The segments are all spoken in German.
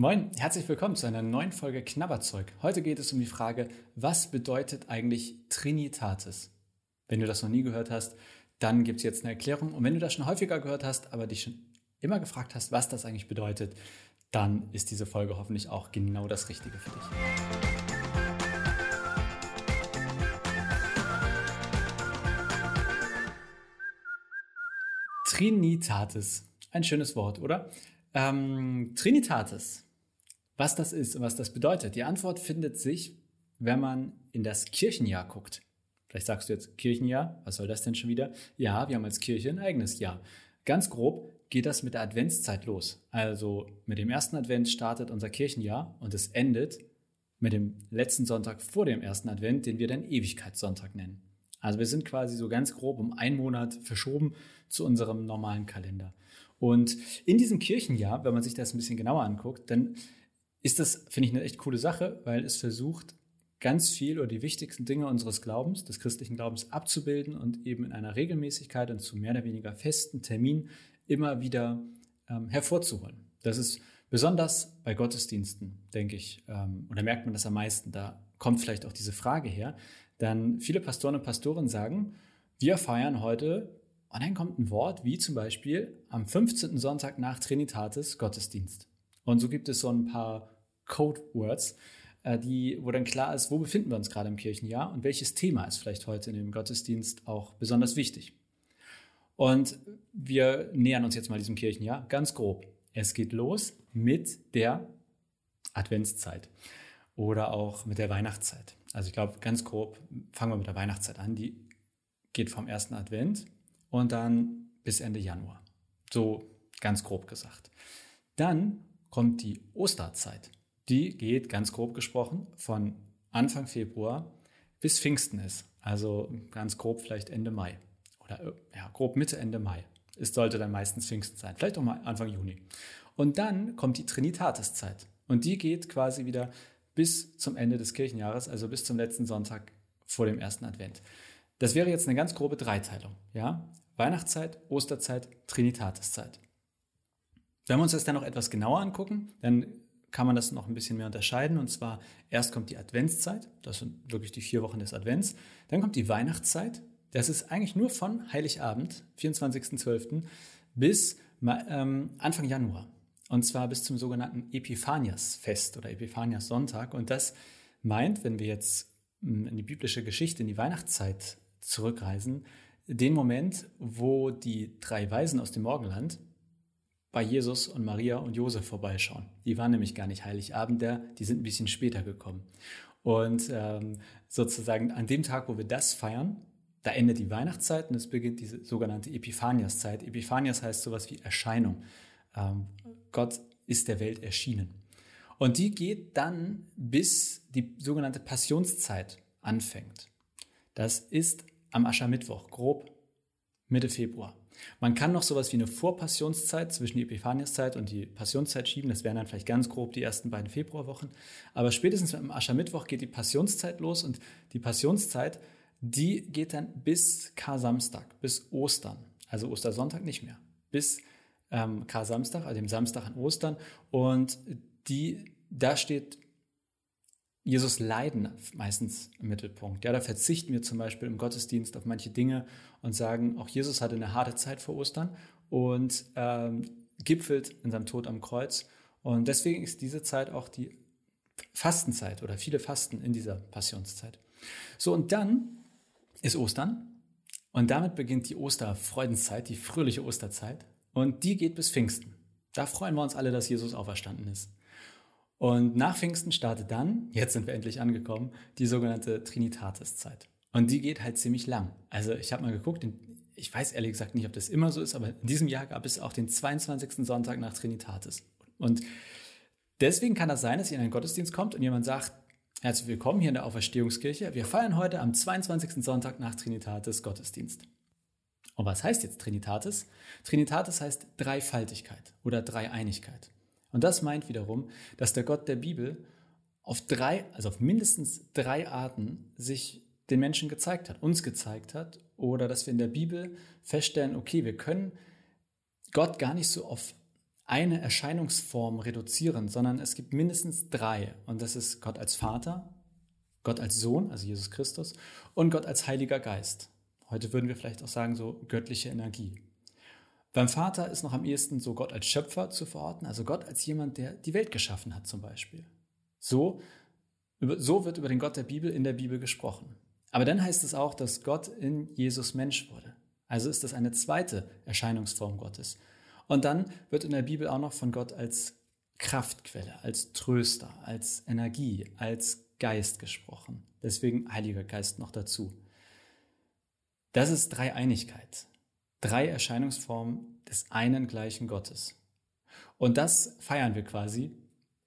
Moin, herzlich willkommen zu einer neuen Folge Knabberzeug. Heute geht es um die Frage, was bedeutet eigentlich Trinitatis? Wenn du das noch nie gehört hast, dann gibt es jetzt eine Erklärung. Und wenn du das schon häufiger gehört hast, aber dich schon immer gefragt hast, was das eigentlich bedeutet, dann ist diese Folge hoffentlich auch genau das Richtige für dich. Trinitatis. Ein schönes Wort, oder? Ähm, Trinitatis was das ist und was das bedeutet? Die Antwort findet sich, wenn man in das Kirchenjahr guckt. Vielleicht sagst du jetzt Kirchenjahr, was soll das denn schon wieder? Ja, wir haben als Kirche ein eigenes Jahr. Ganz grob geht das mit der Adventszeit los. Also mit dem ersten Advent startet unser Kirchenjahr und es endet mit dem letzten Sonntag vor dem ersten Advent, den wir dann Ewigkeitssonntag nennen. Also wir sind quasi so ganz grob um einen Monat verschoben zu unserem normalen Kalender. Und in diesem Kirchenjahr, wenn man sich das ein bisschen genauer anguckt, dann ist das, finde ich, eine echt coole Sache, weil es versucht, ganz viel oder die wichtigsten Dinge unseres Glaubens, des christlichen Glaubens abzubilden und eben in einer Regelmäßigkeit und zu mehr oder weniger festen Terminen immer wieder ähm, hervorzuholen. Das ist besonders bei Gottesdiensten, denke ich, ähm, oder merkt man das am meisten. Da kommt vielleicht auch diese Frage her. Dann viele Pastoren und Pastoren sagen, wir feiern heute, und dann kommt ein Wort wie zum Beispiel am 15. Sonntag nach Trinitatis Gottesdienst. Und so gibt es so ein paar Code-Words, äh, die, wo dann klar ist, wo befinden wir uns gerade im Kirchenjahr und welches Thema ist vielleicht heute in dem Gottesdienst auch besonders wichtig. Und wir nähern uns jetzt mal diesem Kirchenjahr ganz grob. Es geht los mit der Adventszeit oder auch mit der Weihnachtszeit. Also ich glaube, ganz grob fangen wir mit der Weihnachtszeit an. Die geht vom ersten Advent und dann bis Ende Januar. So ganz grob gesagt. Dann kommt die Osterzeit. Die geht ganz grob gesprochen von Anfang Februar bis Pfingsten ist. Also ganz grob vielleicht Ende Mai. Oder ja, grob Mitte, Ende Mai. Es sollte dann meistens Pfingsten sein. Vielleicht auch mal Anfang Juni. Und dann kommt die Trinitatiszeit. Und die geht quasi wieder bis zum Ende des Kirchenjahres, also bis zum letzten Sonntag vor dem ersten Advent. Das wäre jetzt eine ganz grobe Dreiteilung. Ja? Weihnachtszeit, Osterzeit, Trinitatiszeit. Wenn wir uns das dann noch etwas genauer angucken, dann kann man das noch ein bisschen mehr unterscheiden. Und zwar erst kommt die Adventszeit, das sind wirklich die vier Wochen des Advents. Dann kommt die Weihnachtszeit, das ist eigentlich nur von Heiligabend, 24.12., bis ähm, Anfang Januar. Und zwar bis zum sogenannten Epiphanias-Fest oder Epiphanias-Sonntag. Und das meint, wenn wir jetzt hm, in die biblische Geschichte, in die Weihnachtszeit zurückreisen, den Moment, wo die drei Weisen aus dem Morgenland bei Jesus und Maria und Josef vorbeischauen. Die waren nämlich gar nicht Heiligabend da, die sind ein bisschen später gekommen. Und ähm, sozusagen an dem Tag, wo wir das feiern, da endet die Weihnachtszeit und es beginnt diese sogenannte Epiphaniaszeit. Epiphanias heißt sowas wie Erscheinung. Ähm, Gott ist der Welt erschienen. Und die geht dann bis die sogenannte Passionszeit anfängt. Das ist am Aschermittwoch, grob Mitte Februar. Man kann noch sowas wie eine Vorpassionszeit zwischen die Epiphaniaszeit und die Passionszeit schieben. Das wären dann vielleicht ganz grob die ersten beiden Februarwochen. Aber spätestens am Aschermittwoch geht die Passionszeit los und die Passionszeit, die geht dann bis Kar-Samstag, bis Ostern. Also Ostersonntag nicht mehr. Bis ähm, Kar-Samstag, also dem Samstag an Ostern. Und die, da steht Jesus Leiden meistens im Mittelpunkt. Ja, da verzichten wir zum Beispiel im Gottesdienst auf manche Dinge und sagen, auch Jesus hatte eine harte Zeit vor Ostern und ähm, gipfelt in seinem Tod am Kreuz. Und deswegen ist diese Zeit auch die Fastenzeit oder viele Fasten in dieser Passionszeit. So, und dann ist Ostern und damit beginnt die Osterfreudenszeit, die fröhliche Osterzeit und die geht bis Pfingsten. Da freuen wir uns alle, dass Jesus auferstanden ist. Und nach Pfingsten startet dann, jetzt sind wir endlich angekommen, die sogenannte Trinitatis-Zeit. Und die geht halt ziemlich lang. Also ich habe mal geguckt, ich weiß ehrlich gesagt nicht, ob das immer so ist, aber in diesem Jahr gab es auch den 22. Sonntag nach Trinitatis. Und deswegen kann das sein, dass ihr in einen Gottesdienst kommt und jemand sagt, herzlich willkommen hier in der Auferstehungskirche. Wir feiern heute am 22. Sonntag nach Trinitatis Gottesdienst. Und was heißt jetzt Trinitatis? Trinitatis heißt Dreifaltigkeit oder Dreieinigkeit. Und das meint wiederum, dass der Gott der Bibel auf drei, also auf mindestens drei Arten sich den Menschen gezeigt hat, uns gezeigt hat, oder dass wir in der Bibel feststellen, okay, wir können Gott gar nicht so auf eine Erscheinungsform reduzieren, sondern es gibt mindestens drei. Und das ist Gott als Vater, Gott als Sohn, also Jesus Christus, und Gott als Heiliger Geist. Heute würden wir vielleicht auch sagen, so göttliche Energie. Beim Vater ist noch am ehesten so Gott als Schöpfer zu verorten, also Gott als jemand, der die Welt geschaffen hat zum Beispiel. So, so wird über den Gott der Bibel in der Bibel gesprochen. Aber dann heißt es auch, dass Gott in Jesus Mensch wurde. Also ist das eine zweite Erscheinungsform Gottes. Und dann wird in der Bibel auch noch von Gott als Kraftquelle, als Tröster, als Energie, als Geist gesprochen. Deswegen Heiliger Geist noch dazu. Das ist Dreieinigkeit. Drei Erscheinungsformen des einen gleichen Gottes. Und das feiern wir quasi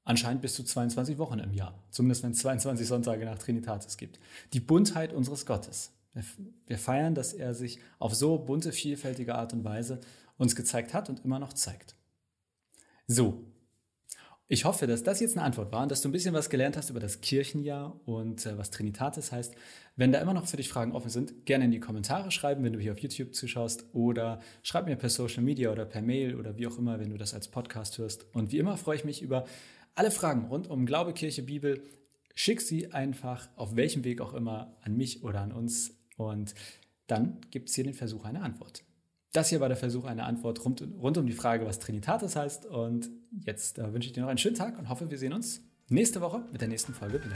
anscheinend bis zu 22 Wochen im Jahr. Zumindest wenn es 22 Sonntage nach Trinitatis gibt. Die Buntheit unseres Gottes. Wir feiern, dass er sich auf so bunte, vielfältige Art und Weise uns gezeigt hat und immer noch zeigt. So, ich hoffe, dass das jetzt eine Antwort war und dass du ein bisschen was gelernt hast über das Kirchenjahr und äh, was Trinitatis heißt. Wenn da immer noch für dich Fragen offen sind, gerne in die Kommentare schreiben, wenn du hier auf YouTube zuschaust oder schreib mir per Social Media oder per Mail oder wie auch immer, wenn du das als Podcast hörst. Und wie immer freue ich mich über alle Fragen rund um Glaube, Kirche, Bibel. Schick sie einfach auf welchem Weg auch immer an mich oder an uns und dann gibt es hier den Versuch einer Antwort. Das hier war der Versuch einer Antwort rund, rund um die Frage, was Trinitatis heißt. Und jetzt äh, wünsche ich dir noch einen schönen Tag und hoffe, wir sehen uns nächste Woche mit der nächsten Folge wieder.